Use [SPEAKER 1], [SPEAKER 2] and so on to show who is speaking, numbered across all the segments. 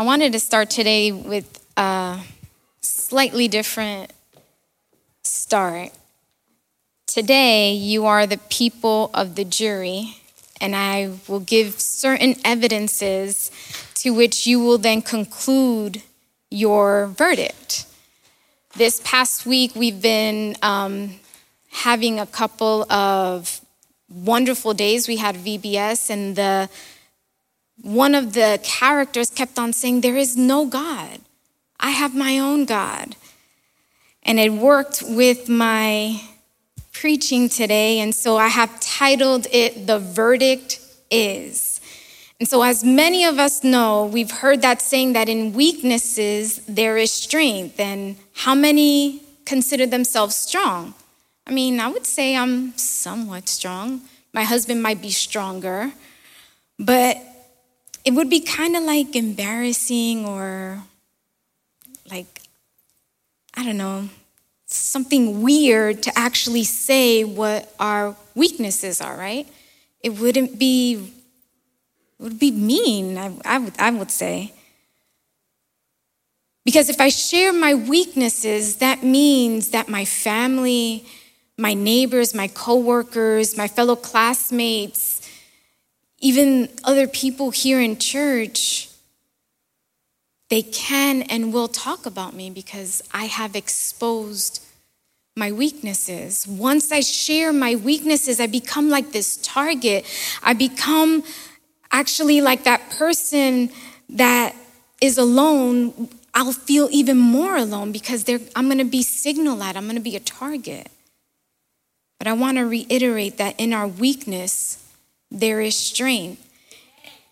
[SPEAKER 1] I wanted to start today with a slightly different start. Today, you are the people of the jury, and I will give certain evidences to which you will then conclude your verdict. This past week, we've been um, having a couple of wonderful days. We had VBS, and the one of the characters kept on saying, There is no God. I have my own God. And it worked with my preaching today. And so I have titled it, The Verdict Is. And so, as many of us know, we've heard that saying that in weaknesses there is strength. And how many consider themselves strong? I mean, I would say I'm somewhat strong. My husband might be stronger. But it would be kind of like embarrassing or like, I don't know, something weird to actually say what our weaknesses are, right? It wouldn't be, it would be mean, I, I, would, I would say. Because if I share my weaknesses, that means that my family, my neighbors, my coworkers, my fellow classmates, even other people here in church, they can and will talk about me because I have exposed my weaknesses. Once I share my weaknesses, I become like this target. I become actually like that person that is alone. I'll feel even more alone because I'm going to be signaled at, I'm going to be a target. But I want to reiterate that in our weakness, there is strength.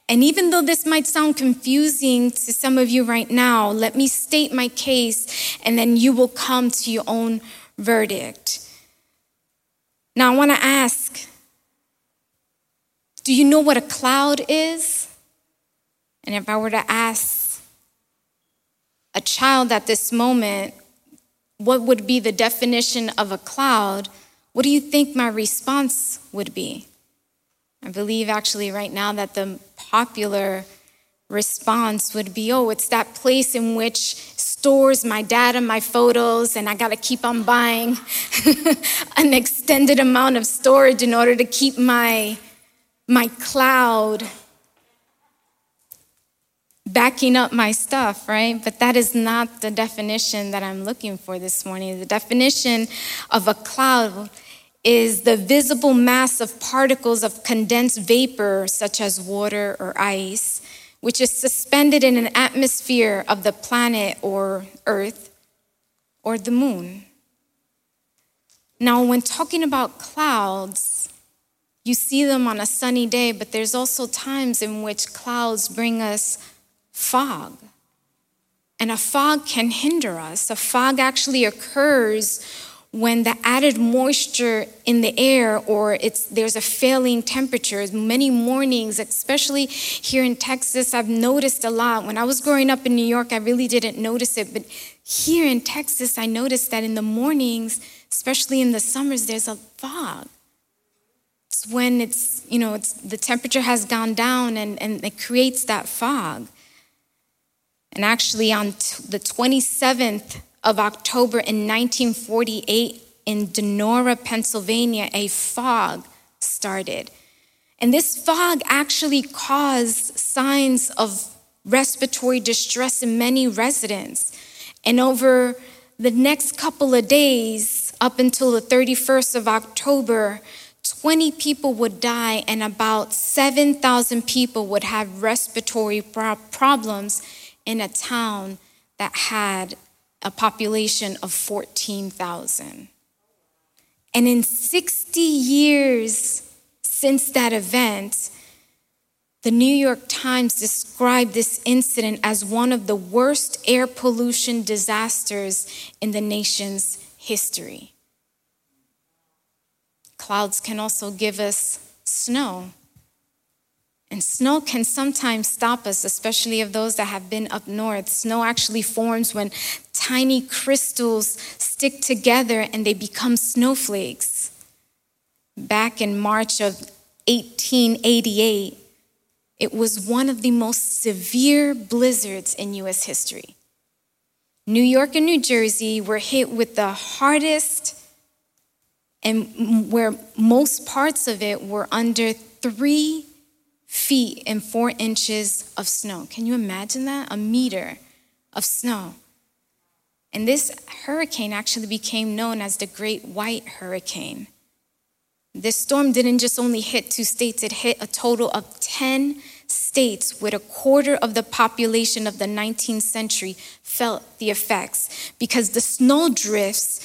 [SPEAKER 1] And even though this might sound confusing to some of you right now, let me state my case and then you will come to your own verdict. Now, I want to ask do you know what a cloud is? And if I were to ask a child at this moment, what would be the definition of a cloud? What do you think my response would be? I believe actually right now that the popular response would be oh, it's that place in which stores my data, my photos, and I got to keep on buying an extended amount of storage in order to keep my, my cloud backing up my stuff, right? But that is not the definition that I'm looking for this morning. The definition of a cloud is the visible mass of particles of condensed vapor, such as water or ice, which is suspended in an atmosphere of the planet or Earth or the moon. Now, when talking about clouds, you see them on a sunny day, but there's also times in which clouds bring us fog. And a fog can hinder us. A fog actually occurs when the added moisture in the air or it's there's a failing temperature many mornings especially here in texas i've noticed a lot. When i was growing up in new york i really didn't notice it but here in texas i noticed that in the mornings especially in the summers there's a fog. It's when it's you know it's the temperature has gone down and, and it creates that fog. And actually on t- the 27th of October in 1948 in Donora, Pennsylvania, a fog started. And this fog actually caused signs of respiratory distress in many residents. And over the next couple of days, up until the 31st of October, 20 people would die and about 7,000 people would have respiratory problems in a town that had a population of 14,000. And in 60 years since that event, the New York Times described this incident as one of the worst air pollution disasters in the nation's history. Clouds can also give us snow. And snow can sometimes stop us, especially of those that have been up north. Snow actually forms when tiny crystals stick together and they become snowflakes. Back in March of 1888, it was one of the most severe blizzards in US history. New York and New Jersey were hit with the hardest, and where most parts of it were under three feet and four inches of snow. Can you imagine that? A meter of snow. And this hurricane actually became known as the Great White Hurricane. This storm didn't just only hit two states, it hit a total of 10 states with a quarter of the population of the 19th century felt the effects because the snow drifts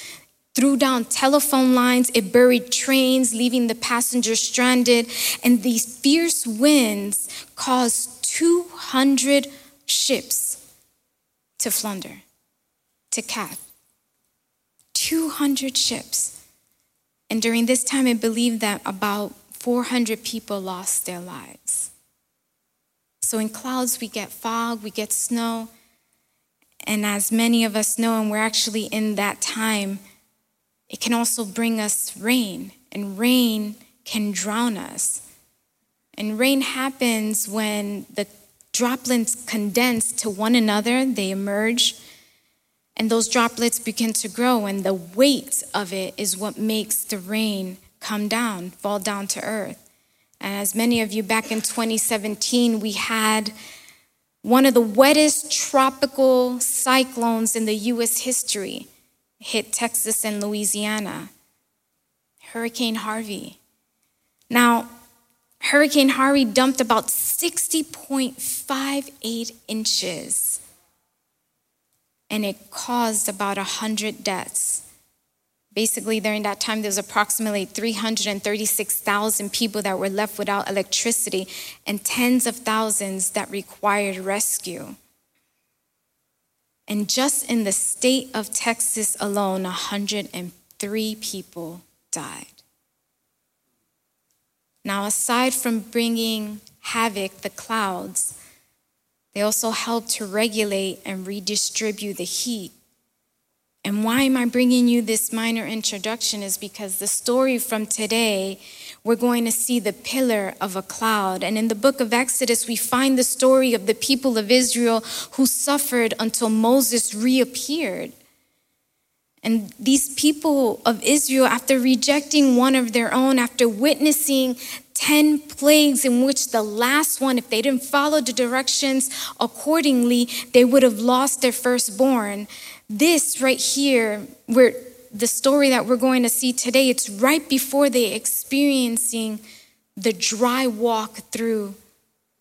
[SPEAKER 1] threw down telephone lines, it buried trains, leaving the passengers stranded, and these fierce winds caused 200 ships to flounder, to cap. 200 ships. And during this time, I believe that about 400 people lost their lives. So in clouds, we get fog, we get snow. And as many of us know, and we're actually in that time, it can also bring us rain, and rain can drown us. And rain happens when the droplets condense to one another, they emerge, and those droplets begin to grow, and the weight of it is what makes the rain come down, fall down to earth. And as many of you back in 2017, we had one of the wettest tropical cyclones in the US history hit Texas and Louisiana Hurricane Harvey. Now, Hurricane Harvey dumped about 60.58 inches, and it caused about 100 deaths. Basically, during that time, there was approximately 336,000 people that were left without electricity and tens of thousands that required rescue. And just in the state of Texas alone, 103 people died. Now, aside from bringing havoc, the clouds, they also help to regulate and redistribute the heat. And why am I bringing you this minor introduction? Is because the story from today we're going to see the pillar of a cloud. And in the book of Exodus, we find the story of the people of Israel who suffered until Moses reappeared. And these people of Israel, after rejecting one of their own, after witnessing 10 plagues, in which the last one, if they didn't follow the directions accordingly, they would have lost their firstborn. This right here, where the story that we're going to see today, it's right before they experiencing the dry walk through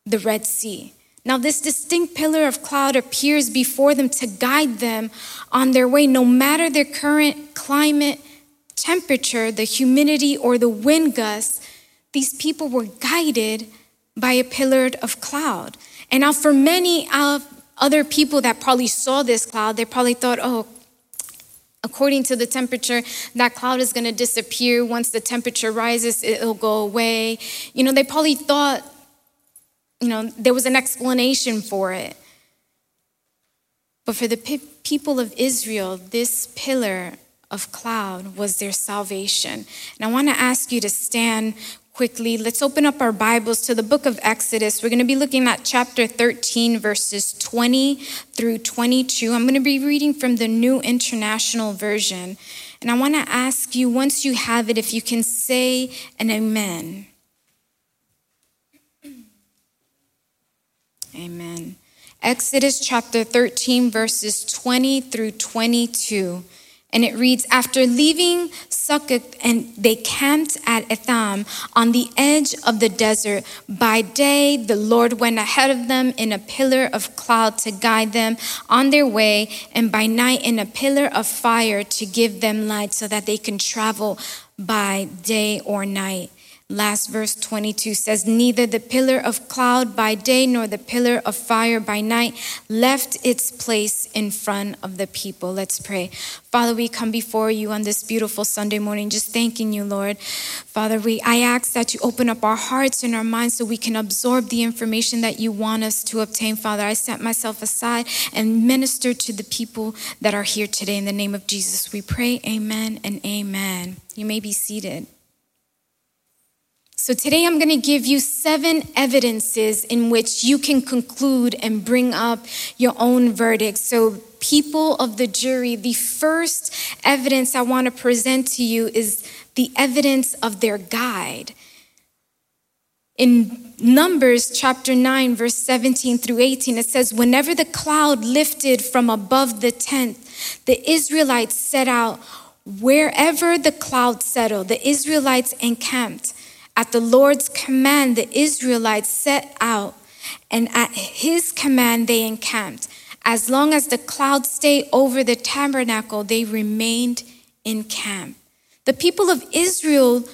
[SPEAKER 1] the Red Sea. Now, this distinct pillar of cloud appears before them to guide them on their way, no matter their current climate, temperature, the humidity, or the wind gusts. These people were guided by a pillar of cloud. And now, for many of other people that probably saw this cloud, they probably thought, oh, According to the temperature, that cloud is going to disappear. Once the temperature rises, it'll go away. You know, they probably thought, you know, there was an explanation for it. But for the people of Israel, this pillar of cloud was their salvation. And I want to ask you to stand quickly. Let's open up our Bibles to the book of Exodus. We're going to be looking at chapter 13, verses 20 through 22. I'm going to be reading from the New International Version. And I want to ask you, once you have it, if you can say an amen. Amen. Exodus chapter 13, verses 20 through 22. And it reads After leaving Succoth, and they camped at Etham on the edge of the desert. By day, the Lord went ahead of them in a pillar of cloud to guide them on their way, and by night, in a pillar of fire to give them light so that they can travel by day or night. Last verse 22 says, Neither the pillar of cloud by day nor the pillar of fire by night left its place in front of the people. Let's pray. Father, we come before you on this beautiful Sunday morning, just thanking you, Lord. Father, we, I ask that you open up our hearts and our minds so we can absorb the information that you want us to obtain, Father. I set myself aside and minister to the people that are here today. In the name of Jesus, we pray, Amen and Amen. You may be seated. So today I'm going to give you seven evidences in which you can conclude and bring up your own verdict. So, people of the jury, the first evidence I want to present to you is the evidence of their guide. In Numbers chapter 9, verse 17 through 18, it says, Whenever the cloud lifted from above the tent, the Israelites set out. Wherever the cloud settled, the Israelites encamped. At the Lord's command, the Israelites set out, and at his command, they encamped. As long as the cloud stayed over the tabernacle, they remained in camp. The people of Israel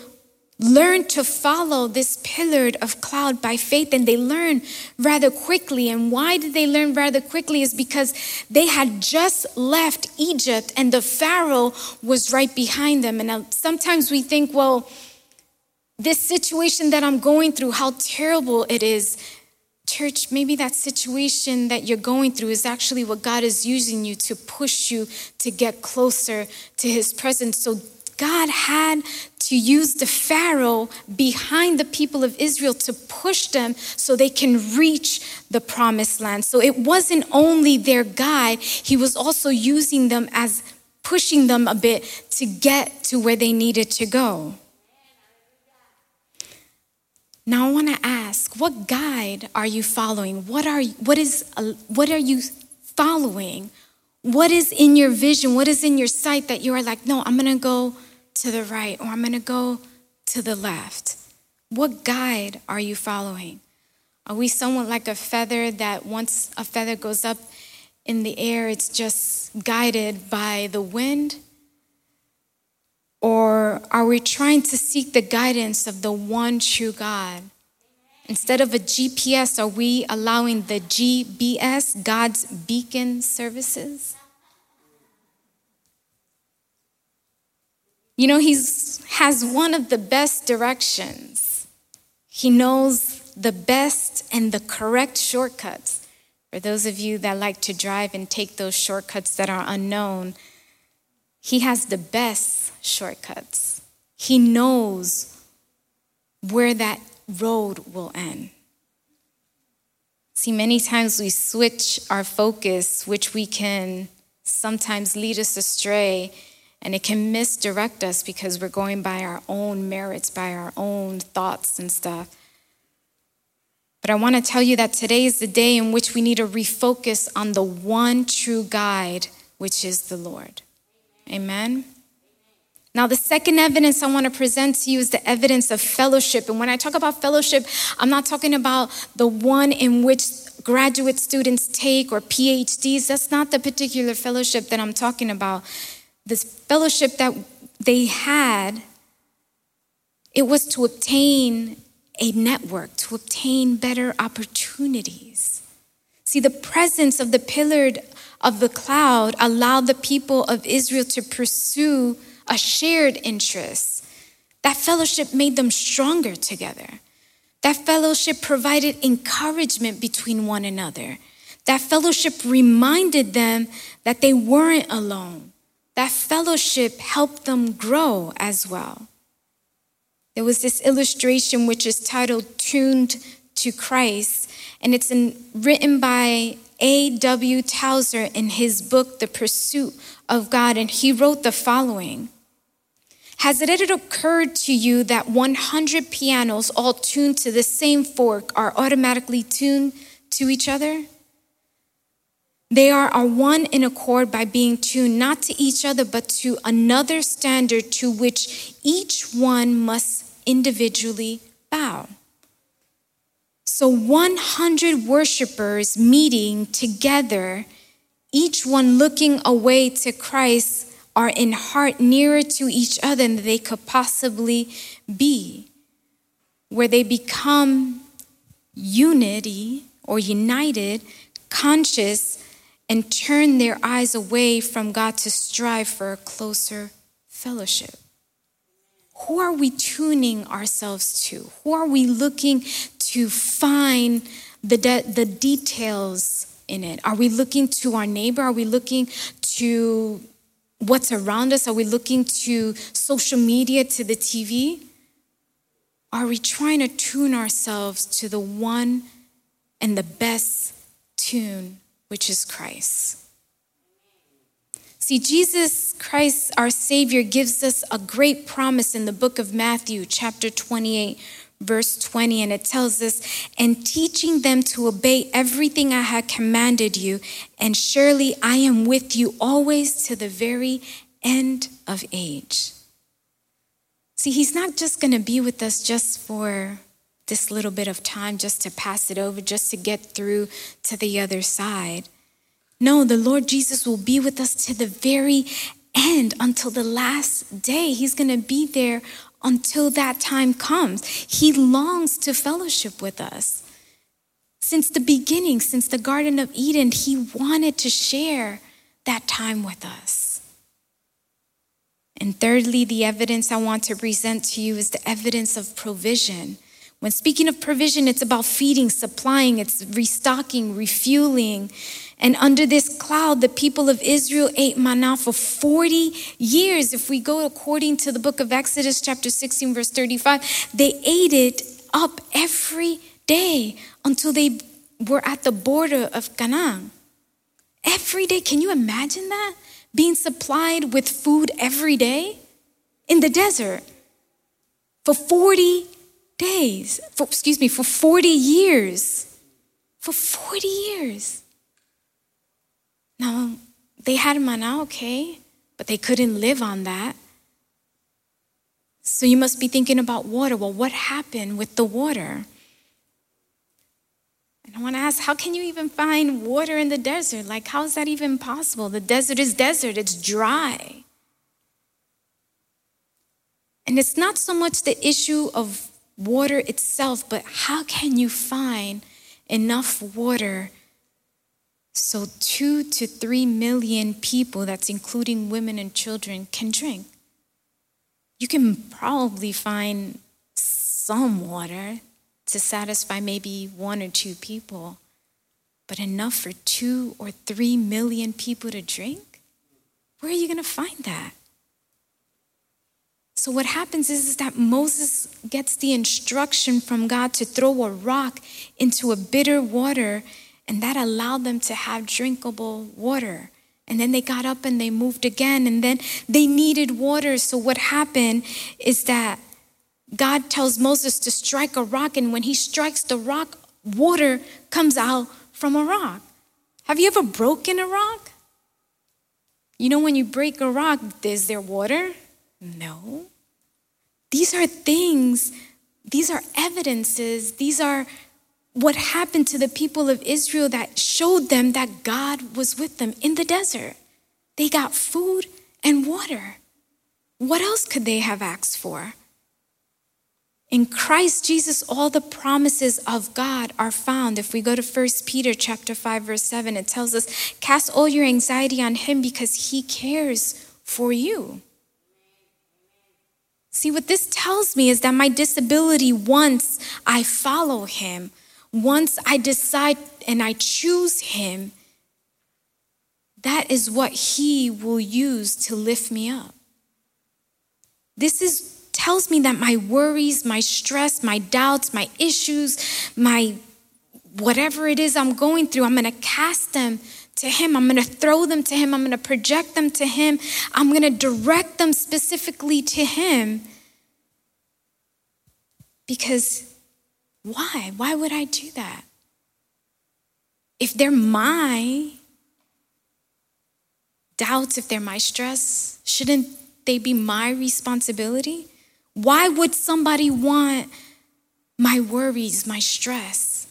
[SPEAKER 1] learned to follow this pillar of cloud by faith and they learned rather quickly and why did they learn rather quickly is because they had just left egypt and the pharaoh was right behind them and uh, sometimes we think well this situation that I'm going through, how terrible it is. Church, maybe that situation that you're going through is actually what God is using you to push you to get closer to His presence. So God had to use the Pharaoh behind the people of Israel to push them so they can reach the promised land. So it wasn't only their guide, He was also using them as pushing them a bit to get to where they needed to go. Now I want to ask, what guide are you following? What are what is uh, what are you following? What is in your vision? What is in your sight that you are like, no, I'm going to go to the right or I'm going to go to the left? What guide are you following? Are we somewhat like a feather that once a feather goes up in the air, it's just guided by the wind? Or are we trying to seek the guidance of the one true God? Instead of a GPS, are we allowing the GBS, God's beacon services? You know, He has one of the best directions. He knows the best and the correct shortcuts. For those of you that like to drive and take those shortcuts that are unknown, He has the best shortcuts. He knows where that road will end. See, many times we switch our focus, which we can sometimes lead us astray, and it can misdirect us because we're going by our own merits, by our own thoughts and stuff. But I want to tell you that today is the day in which we need to refocus on the one true guide, which is the Lord. Amen. Now, the second evidence I want to present to you is the evidence of fellowship. And when I talk about fellowship, I'm not talking about the one in which graduate students take or PhDs. That's not the particular fellowship that I'm talking about. This fellowship that they had, it was to obtain a network, to obtain better opportunities. See, the presence of the pillar of the cloud allowed the people of Israel to pursue a shared interest. That fellowship made them stronger together. That fellowship provided encouragement between one another. That fellowship reminded them that they weren't alone. That fellowship helped them grow as well. There was this illustration which is titled Tuned to Christ, and it's in, written by A.W. Tozer in his book, The Pursuit of God, and he wrote the following has it ever occurred to you that 100 pianos all tuned to the same fork are automatically tuned to each other? They are, are one in accord by being tuned not to each other, but to another standard to which each one must individually bow. So 100 worshipers meeting together, each one looking away to Christ are in heart nearer to each other than they could possibly be, where they become unity or united, conscious, and turn their eyes away from God to strive for a closer fellowship. Who are we tuning ourselves to? Who are we looking to find the, de- the details in it? Are we looking to our neighbor? Are we looking to what's around us? Are we looking to social media, to the TV? are we trying to tune ourselves to the one and the best tune, which is Christ? See, Jesus Christ, our Savior, gives us a great promise in the book of Matthew, chapter 28, verse 20, and it tells us, And teaching them to obey everything I had commanded you, and surely I am with you always to the very end of age. See, He's not just going to be with us just for this little bit of time, just to pass it over, just to get through to the other side. No, the Lord Jesus will be with us to the very end until the last day. He's going to be there until that time comes. He longs to fellowship with us. Since the beginning, since the Garden of Eden, He wanted to share that time with us. And thirdly, the evidence I want to present to you is the evidence of provision. When speaking of provision, it's about feeding, supplying, it's restocking, refueling. And under this cloud, the people of Israel ate manna for 40 years. If we go according to the book of Exodus, chapter 16, verse 35, they ate it up every day until they were at the border of Canaan. Every day. Can you imagine that? Being supplied with food every day in the desert for 40 days, for, excuse me, for 40 years. For 40 years. Now, they had manna, okay, but they couldn't live on that. So you must be thinking about water. Well, what happened with the water? And I want to ask, how can you even find water in the desert? Like, how is that even possible? The desert is desert, it's dry. And it's not so much the issue of water itself, but how can you find enough water so two to three million people, that's including women and children, can drink? You can probably find some water to satisfy maybe one or two people, but enough for two or three million people to drink? Where are you going to find that? So, what happens is, is that Moses gets the instruction from God to throw a rock into a bitter water, and that allowed them to have drinkable water. And then they got up and they moved again, and then they needed water. So, what happened is that God tells Moses to strike a rock, and when he strikes the rock, water comes out from a rock. Have you ever broken a rock? You know, when you break a rock, is there water? No. These are things, these are evidences, these are what happened to the people of Israel that showed them that God was with them in the desert. They got food and water. What else could they have asked for? In Christ Jesus, all the promises of God are found. If we go to 1 Peter chapter 5, verse 7, it tells us, cast all your anxiety on him because he cares for you. See, what this tells me is that my disability, once I follow Him, once I decide and I choose Him, that is what He will use to lift me up. This is tells me that my worries, my stress, my doubts, my issues, my whatever it is I'm going through, I'm going to cast them to Him. I'm going to throw them to Him. I'm going to project them to Him. I'm going to direct them specifically to Him. Because why? Why would I do that? If they're my doubts, if they're my stress, shouldn't they be my responsibility? Why would somebody want my worries, my stress?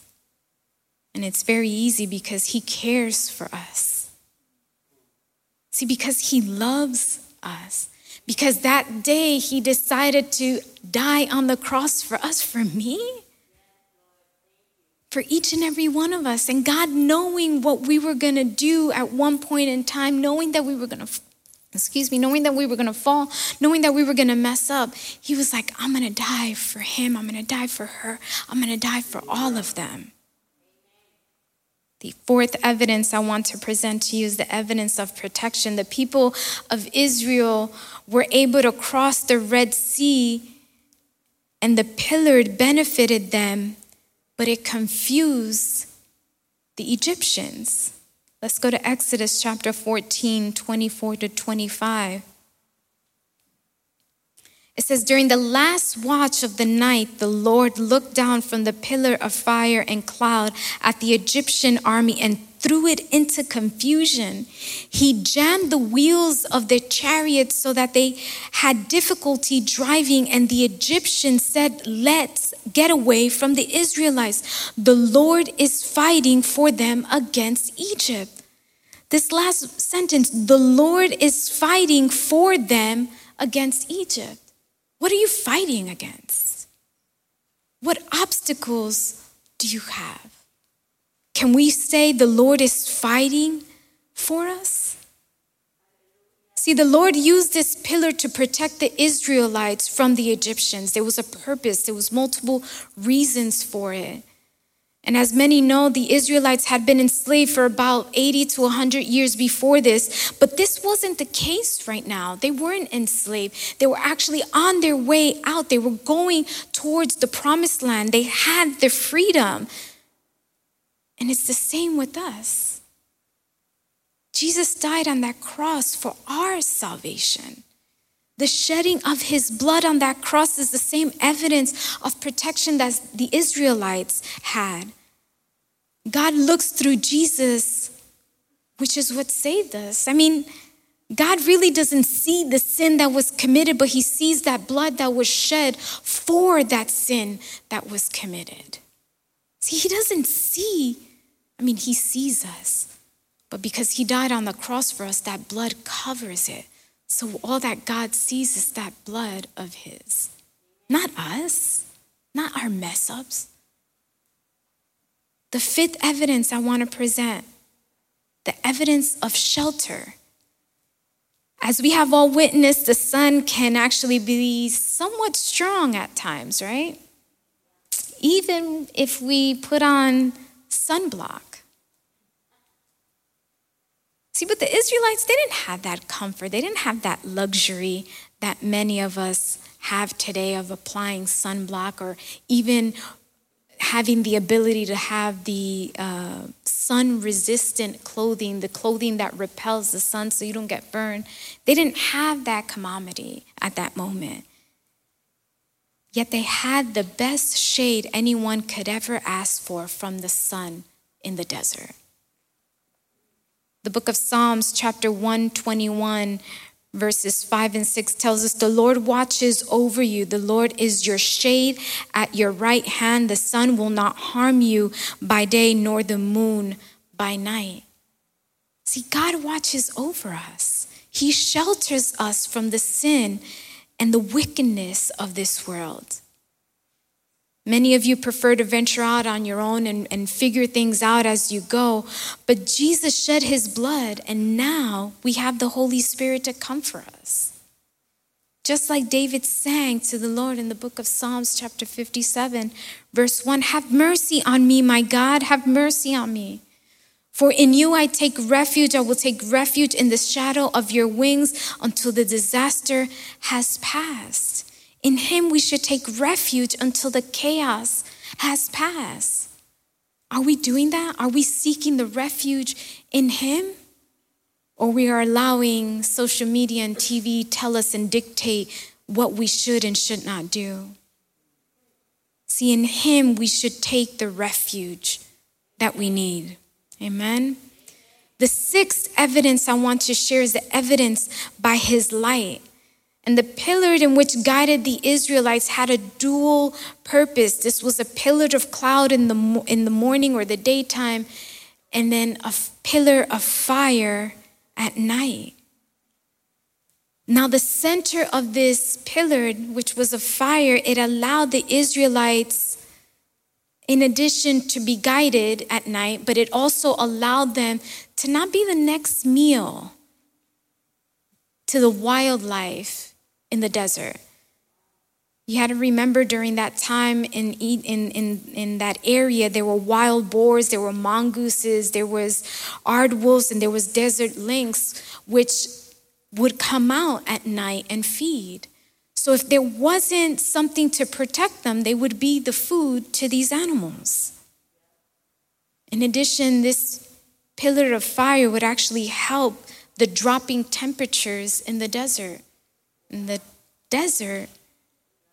[SPEAKER 1] And it's very easy because He cares for us. See, because He loves us. Because that day He decided to die on the cross for us, for me, for each and every one of us. And God, knowing what we were going to do at one point in time, knowing that we were going to excuse me, knowing that we were going to fall, knowing that we were going to mess up, he was like, I'm going to die for him. I'm going to die for her. I'm going to die for all of them. The fourth evidence I want to present to you is the evidence of protection. The people of Israel were able to cross the Red Sea and the pillar benefited them, but it confused the Egyptians. Let's go to Exodus chapter 14, 24 to 25. It says, During the last watch of the night, the Lord looked down from the pillar of fire and cloud at the Egyptian army and threw it into confusion. He jammed the wheels of their chariots so that they had difficulty driving, and the Egyptians said, Let's get away from the Israelites. The Lord is fighting for them against Egypt. This last sentence, the Lord is fighting for them against Egypt. What are you fighting against? What obstacles do you have? Can we say the Lord is fighting for us? See, the Lord used this pillar to protect the Israelites from the Egyptians. There was a purpose, there was multiple reasons for it. And as many know, the Israelites had been enslaved for about 80 to 100 years before this. But this wasn't the case right now. They weren't enslaved. They were actually on their way out. They were going towards the promised land. They had their freedom. And it's the same with us. Jesus died on that cross for our salvation. The shedding of his blood on that cross is the same evidence of protection that the Israelites had. God looks through Jesus, which is what saved us. I mean, God really doesn't see the sin that was committed, but He sees that blood that was shed for that sin that was committed. See, He doesn't see, I mean, He sees us, but because He died on the cross for us, that blood covers it. So all that God sees is that blood of His, not us, not our mess ups. The fifth evidence I want to present the evidence of shelter. As we have all witnessed, the sun can actually be somewhat strong at times, right? Even if we put on sunblock. See, but the Israelites, they didn't have that comfort. They didn't have that luxury that many of us have today of applying sunblock or even having the ability to have the uh, sun resistant clothing, the clothing that repels the sun so you don't get burned. They didn't have that commodity at that moment. Yet they had the best shade anyone could ever ask for from the sun in the desert. The book of Psalms, chapter 121, verses 5 and 6 tells us the Lord watches over you. The Lord is your shade at your right hand. The sun will not harm you by day, nor the moon by night. See, God watches over us, He shelters us from the sin and the wickedness of this world. Many of you prefer to venture out on your own and, and figure things out as you go. But Jesus shed his blood, and now we have the Holy Spirit to comfort us. Just like David sang to the Lord in the book of Psalms, chapter 57, verse 1 Have mercy on me, my God, have mercy on me. For in you I take refuge. I will take refuge in the shadow of your wings until the disaster has passed. In Him we should take refuge until the chaos has passed. Are we doing that? Are we seeking the refuge in Him? Or we are allowing social media and TV tell us and dictate what we should and should not do? See, in Him we should take the refuge that we need. Amen. The sixth evidence I want to share is the evidence by His light. And the pillar in which guided the Israelites had a dual purpose. This was a pillar of cloud in the, in the morning or the daytime, and then a pillar of fire at night. Now, the center of this pillar, which was a fire, it allowed the Israelites, in addition to be guided at night, but it also allowed them to not be the next meal to the wildlife in the desert. You had to remember during that time in, in, in, in that area, there were wild boars, there were mongooses, there was aardwolves, and there was desert lynx, which would come out at night and feed. So if there wasn't something to protect them, they would be the food to these animals. In addition, this pillar of fire would actually help the dropping temperatures in the desert. In the desert,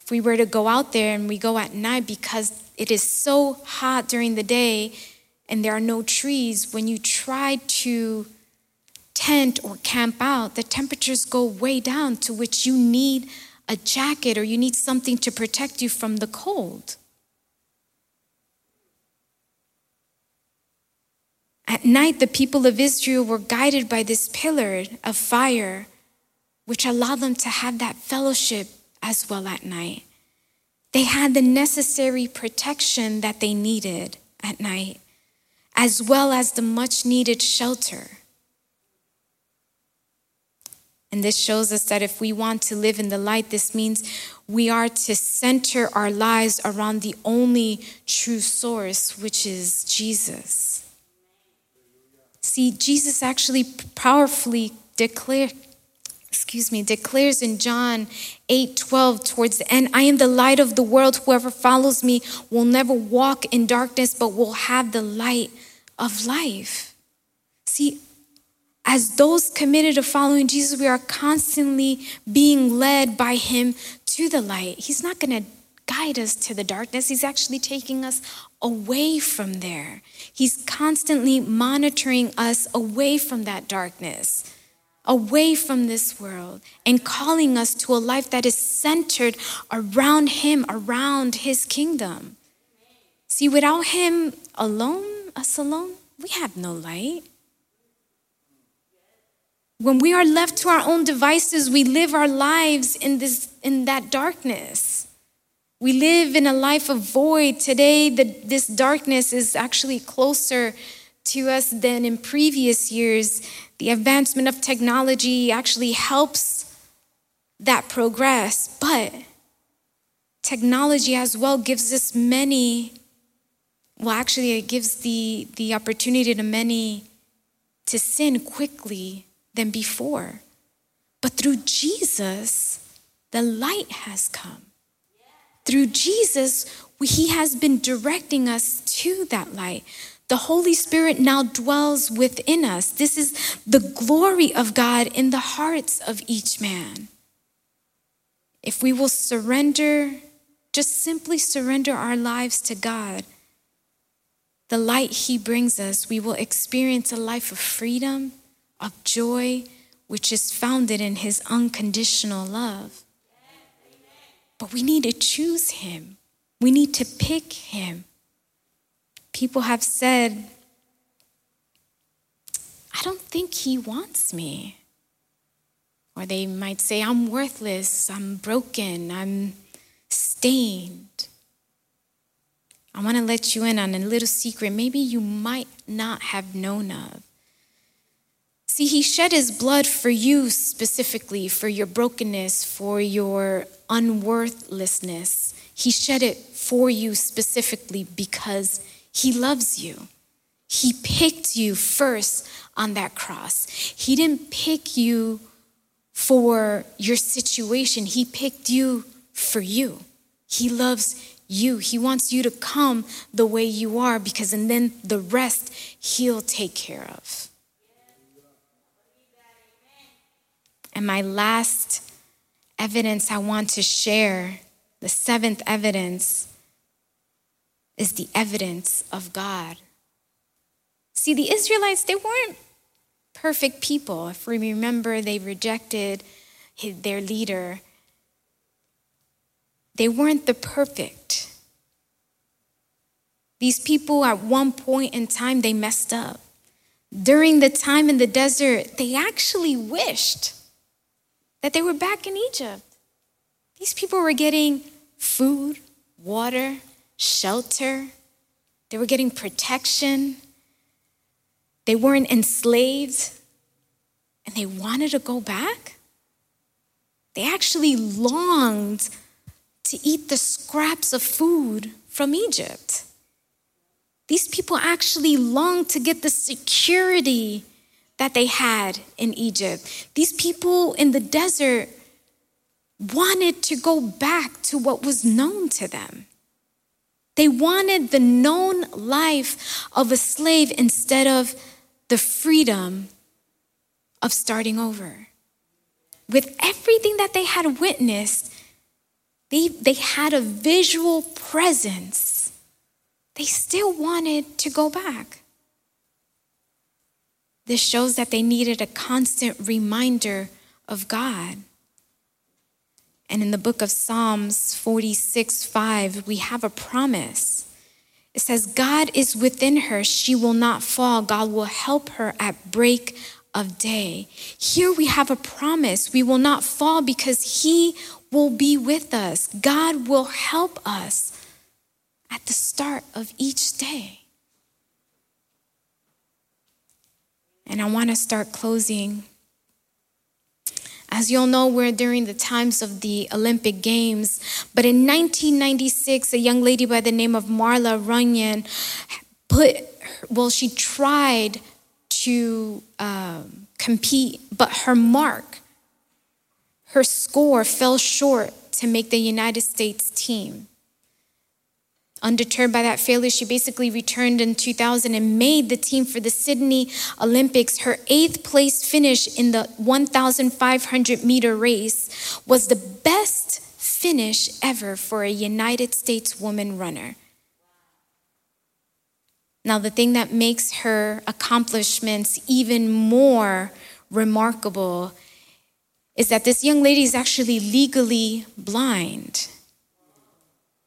[SPEAKER 1] if we were to go out there and we go at night because it is so hot during the day and there are no trees, when you try to tent or camp out, the temperatures go way down to which you need a jacket or you need something to protect you from the cold. At night, the people of Israel were guided by this pillar of fire, which allowed them to have that fellowship as well at night. They had the necessary protection that they needed at night, as well as the much needed shelter. And this shows us that if we want to live in the light, this means we are to center our lives around the only true source, which is Jesus. See, Jesus actually powerfully declared, excuse me, declares in John 8 12 towards the end, I am the light of the world. Whoever follows me will never walk in darkness, but will have the light of life. See, as those committed to following Jesus, we are constantly being led by Him to the light. He's not going to guide us to the darkness, He's actually taking us away from there. He's constantly monitoring us away from that darkness, away from this world, and calling us to a life that is centered around Him, around His kingdom. See, without Him alone, us alone, we have no light. When we are left to our own devices, we live our lives in, this, in that darkness. We live in a life of void. Today, the, this darkness is actually closer to us than in previous years. The advancement of technology actually helps that progress, but technology as well gives us many, well, actually, it gives the, the opportunity to many to sin quickly than before. But through Jesus, the light has come. Through Jesus, He has been directing us to that light. The Holy Spirit now dwells within us. This is the glory of God in the hearts of each man. If we will surrender, just simply surrender our lives to God, the light He brings us, we will experience a life of freedom, of joy, which is founded in His unconditional love. But we need to choose Him, we need to pick Him. People have said, I don't think He wants me. Or they might say, I'm worthless, I'm broken, I'm stained. I want to let you in on a little secret maybe you might not have known of. See, he shed his blood for you specifically, for your brokenness, for your unworthlessness. He shed it for you specifically because he loves you. He picked you first on that cross. He didn't pick you for your situation, He picked you for you. He loves you. He wants you to come the way you are because, and then the rest He'll take care of. And my last evidence I want to share, the seventh evidence, is the evidence of God. See, the Israelites, they weren't perfect people. If we remember, they rejected their leader. They weren't the perfect. These people, at one point in time, they messed up. During the time in the desert, they actually wished that they were back in Egypt. These people were getting food, water, shelter, they were getting protection, they weren't enslaved, and they wanted to go back. They actually longed to eat the scraps of food from Egypt. These people actually longed to get the security that they had in Egypt. These people in the desert wanted to go back to what was known to them. They wanted the known life of a slave instead of the freedom of starting over. With everything that they had witnessed, they, they had a visual presence. They still wanted to go back. This shows that they needed a constant reminder of God. And in the book of Psalms 46 5, we have a promise. It says, God is within her. She will not fall. God will help her at break of day. Here we have a promise. We will not fall because He will be with us. God will help us at the start of each day. And I want to start closing. As you all know, we're during the times of the Olympic Games. But in 1996, a young lady by the name of Marla Runyan put, well, she tried to um, compete, but her mark, her score fell short to make the United States team. Undeterred by that failure, she basically returned in 2000 and made the team for the Sydney Olympics. Her eighth place finish in the 1,500 meter race was the best finish ever for a United States woman runner. Now, the thing that makes her accomplishments even more remarkable is that this young lady is actually legally blind.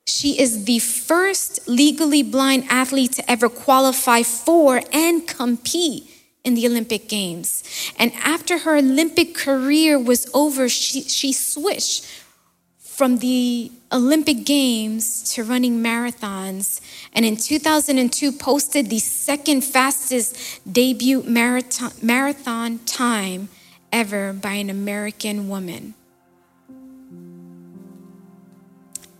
[SPEAKER 1] She is the first legally blind athlete to ever qualify for and compete in the Olympic Games. And after her Olympic career was over, she, she switched from the Olympic Games to running marathons. And in 2002, posted the second fastest debut marathon, marathon time ever by an American woman.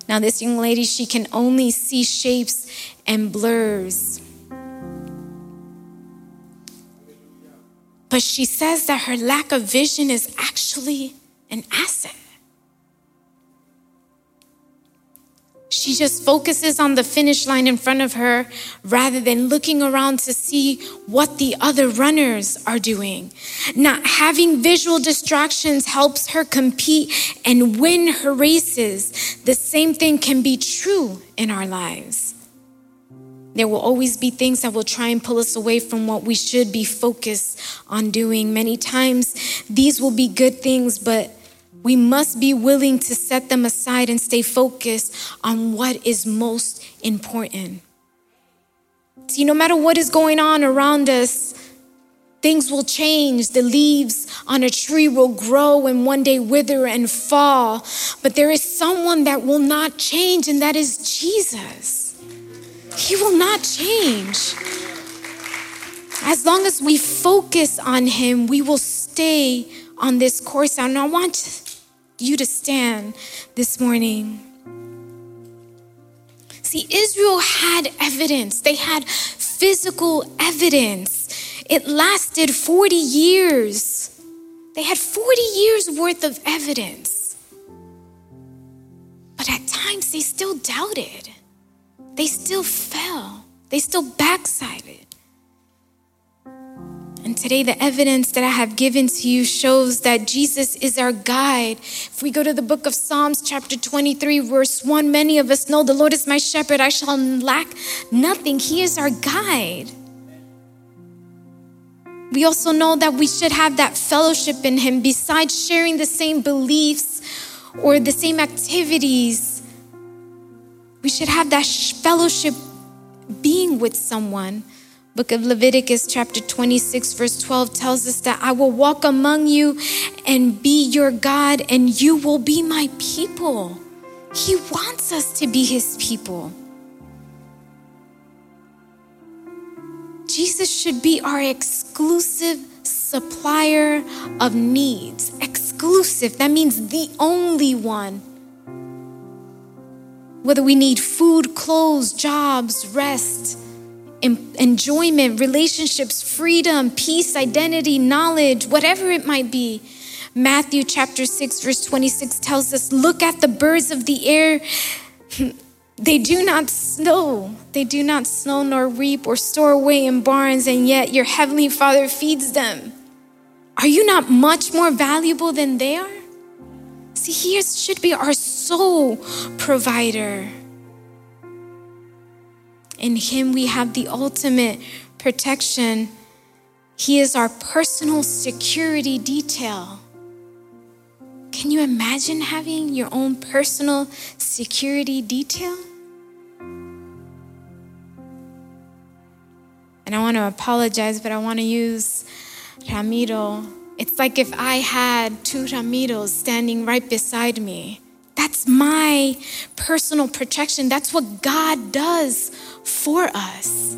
[SPEAKER 1] Now, this young lady, she can only see shapes and blurs. But she says that her lack of vision is actually an asset. She just focuses on the finish line in front of her rather than looking around to see what the other runners are doing. Not having visual distractions helps her compete and win her races. The same thing can be true in our lives. There will always be things that will try and pull us away from what we should be focused on doing. Many times, these will be good things, but we must be willing to set them aside and stay focused on what is most important. See, no matter what is going on around us, things will change. The leaves on a tree will grow and one day wither and fall. But there is someone that will not change, and that is Jesus. He will not change. As long as we focus on Him, we will stay on this course. And I want you to stand this morning. See, Israel had evidence, they had physical evidence. It lasted 40 years. They had 40 years worth of evidence. But at times they still doubted, they still fell, they still backsided. And today, the evidence that I have given to you shows that Jesus is our guide. If we go to the book of Psalms, chapter 23, verse 1, many of us know the Lord is my shepherd, I shall lack nothing. He is our guide. We also know that we should have that fellowship in Him besides sharing the same beliefs or the same activities. We should have that fellowship being with someone book of Leviticus, chapter 26, verse 12, tells us that I will walk among you and be your God, and you will be my people. He wants us to be his people. Jesus should be our exclusive supplier of needs. Exclusive, that means the only one. Whether we need food, clothes, jobs, rest, enjoyment, relationships, freedom, peace, identity, knowledge, whatever it might be. Matthew chapter 6, verse 26 tells us, Look at the birds of the air. They do not snow, they do not snow nor reap or store away in barns, and yet your heavenly Father feeds them. Are you not much more valuable than they are? See, He should be our sole provider. In Him, we have the ultimate protection. He is our personal security detail. Can you imagine having your own personal security detail? And I want to apologize, but I want to use Ramiro. It's like if I had two Ramiros standing right beside me. That's my personal protection. That's what God does for us.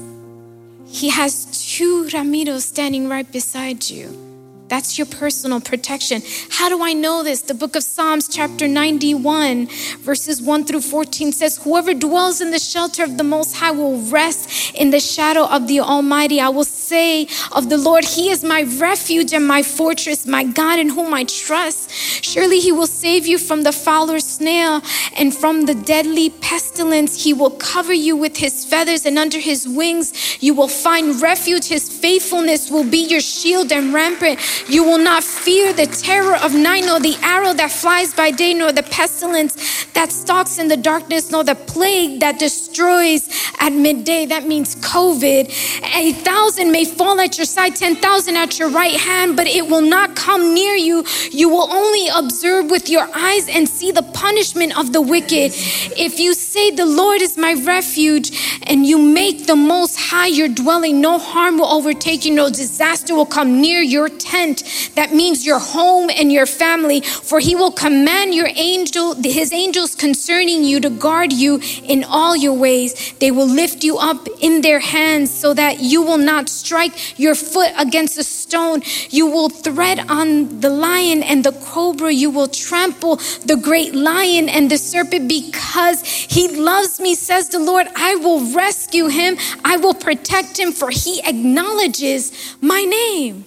[SPEAKER 1] He has two Ramiros standing right beside you. That's your personal protection. How do I know this? The book of Psalms, chapter 91, verses 1 through 14 says, Whoever dwells in the shelter of the Most High will rest in the shadow of the Almighty. I will say of the Lord, He is my refuge and my fortress, my God in whom I trust. Surely He will save you from the fowler's snare and from the deadly pestilence. He will cover you with His feathers, and under His wings you will find refuge. His faithfulness will be your shield and rampart. You will not fear the terror of night, nor the arrow that flies by day, nor the pestilence that stalks in the darkness, nor the plague that destroys at midday. That means COVID. A thousand may fall at your side, 10,000 at your right hand, but it will not come near you. You will only observe with your eyes and see the punishment of the wicked. If you say, The Lord is my refuge, and you make the most high your dwelling, no harm will overtake you, no disaster will come near your tent tent. That means your home and your family. For he will command your angel, his angels concerning you to guard you in all your ways. They will lift you up in their hands so that you will not strike your foot against a stone. You will tread on the lion and the cobra. You will trample the great lion and the serpent because he loves me, says the Lord. I will rescue him. I will protect him for he acknowledges my name.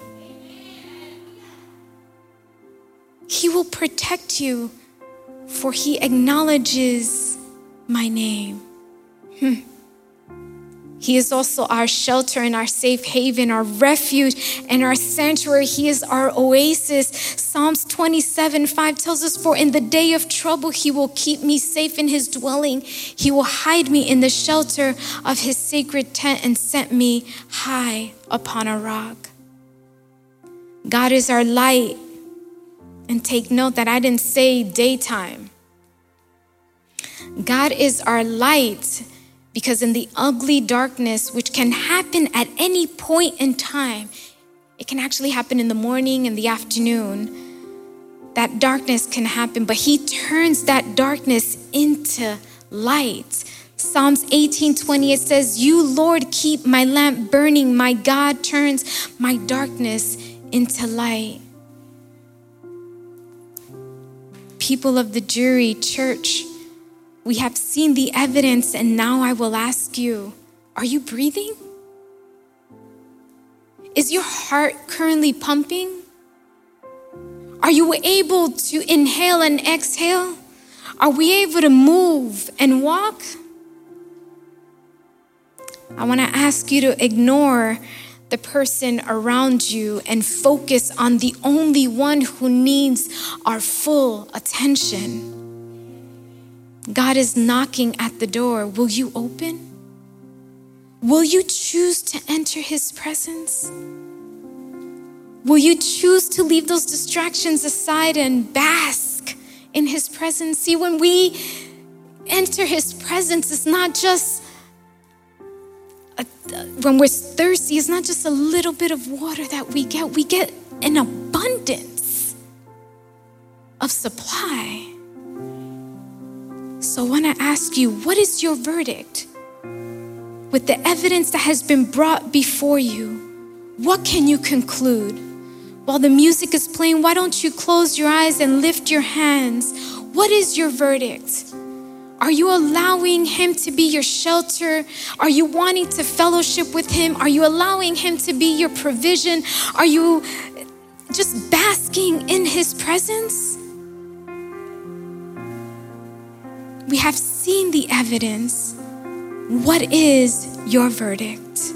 [SPEAKER 1] He will protect you, for He acknowledges my name. Hmm. He is also our shelter and our safe haven, our refuge and our sanctuary. He is our oasis. Psalms 27 5 tells us, For in the day of trouble, He will keep me safe in His dwelling. He will hide me in the shelter of His sacred tent and set me high upon a rock. God is our light and take note that I didn't say daytime. God is our light because in the ugly darkness, which can happen at any point in time, it can actually happen in the morning and the afternoon. That darkness can happen, but He turns that darkness into light. Psalms 18 20, it says, You, Lord, keep my lamp burning. My God turns my darkness into light. People of the jury, church, we have seen the evidence, and now I will ask you are you breathing? Is your heart currently pumping? Are you able to inhale and exhale? Are we able to move and walk? I want to ask you to ignore the person around you and focus on the only one who needs our full attention. God is knocking at the door. Will you open? Will you choose to enter his presence? Will you choose to leave those distractions aside and bask in his presence? See, when we enter his presence, it's not just Uh, when we're thirsty, it's not just a little bit of water that we get, we get an abundance of supply. So I want to ask you what is your verdict? With the evidence that has been brought before you, what can you conclude? While the music is playing, why don't you close your eyes and lift your hands? What is your verdict? Are you allowing Him to be your shelter? Are you wanting to fellowship with Him? Are you allowing Him to be your provision? Are you just basking in His presence? We have seen the evidence. What is your verdict?